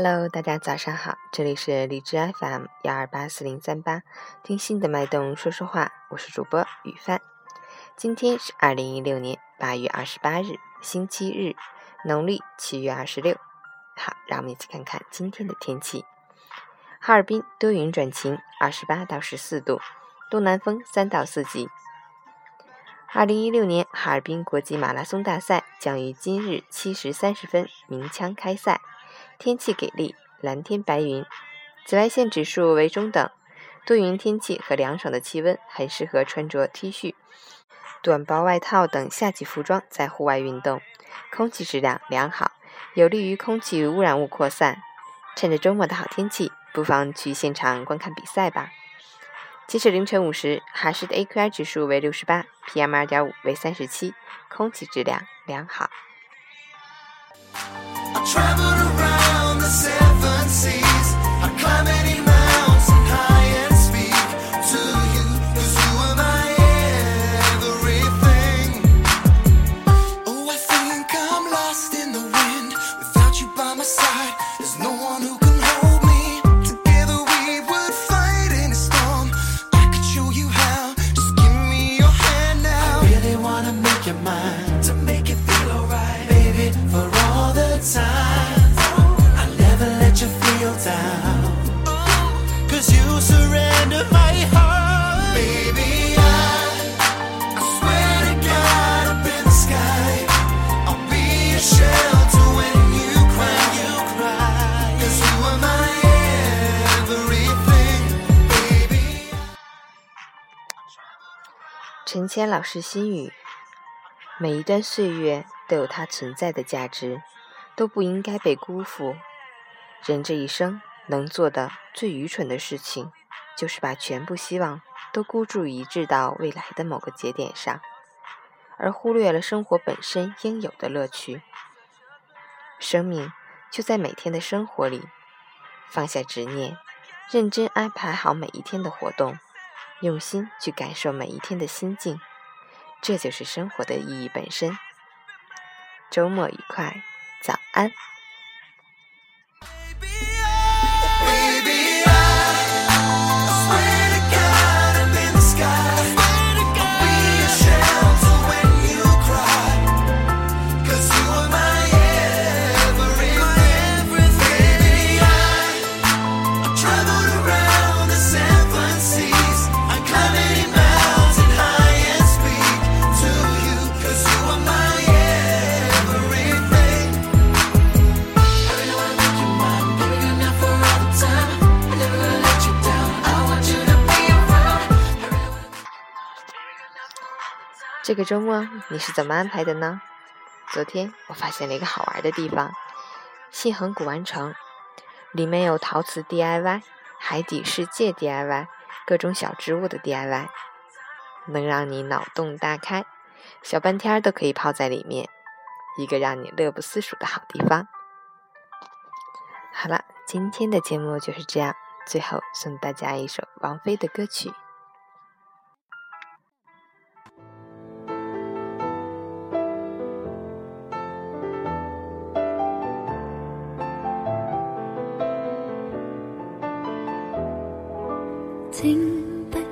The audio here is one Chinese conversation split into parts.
Hello，大家早上好，这里是荔枝 FM 幺二八四零三八，听心的脉动说说话，我是主播雨帆。今天是二零一六年八月二十八日，星期日，农历七月二十六。好，让我们一起看看今天的天气。哈尔滨多云转晴，二十八到十四度，东南风三到四级。二零一六年哈尔滨国际马拉松大赛将于今日七时三十分鸣枪开赛。天气给力，蓝天白云，紫外线指数为中等。多云天气和凉爽的气温，很适合穿着 T 恤、短薄外套等夏季服装在户外运动。空气质量良好，有利于空气污染物扩散。趁着周末的好天气，不妨去现场观看比赛吧。截止凌晨五时，哈市的 AQI 指数为六十八，PM 二点五为三十七，空气质量良好。陈谦老师心语：每一段岁月都有它存在的价值，都不应该被辜负。人这一生能做的最愚蠢的事情，就是把全部希望都孤注一掷到未来的某个节点上，而忽略了生活本身应有的乐趣。生命就在每天的生活里，放下执念，认真安排好每一天的活动。用心去感受每一天的心境，这就是生活的意义本身。周末愉快，早安。这个周末你是怎么安排的呢？昨天我发现了一个好玩的地方——信恒古玩城，里面有陶瓷 DIY、海底世界 DIY、各种小植物的 DIY，能让你脑洞大开，小半天都可以泡在里面，一个让你乐不思蜀的好地方。好了，今天的节目就是这样，最后送大家一首王菲的歌曲。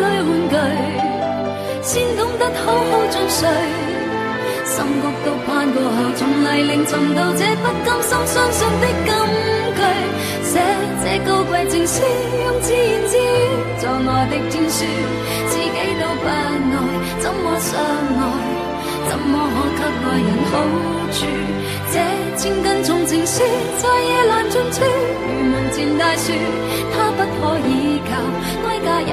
玩具先懂得好好进睡心谷都攀过后，从泥泞寻到这不甘心相信的金句。写这高贵情书，用自言自语做我的天书，自己都不爱，怎么相爱？怎么可给爱人好处？这千斤重情书在夜阑尽处，如门前大树，它不可倚靠，归家也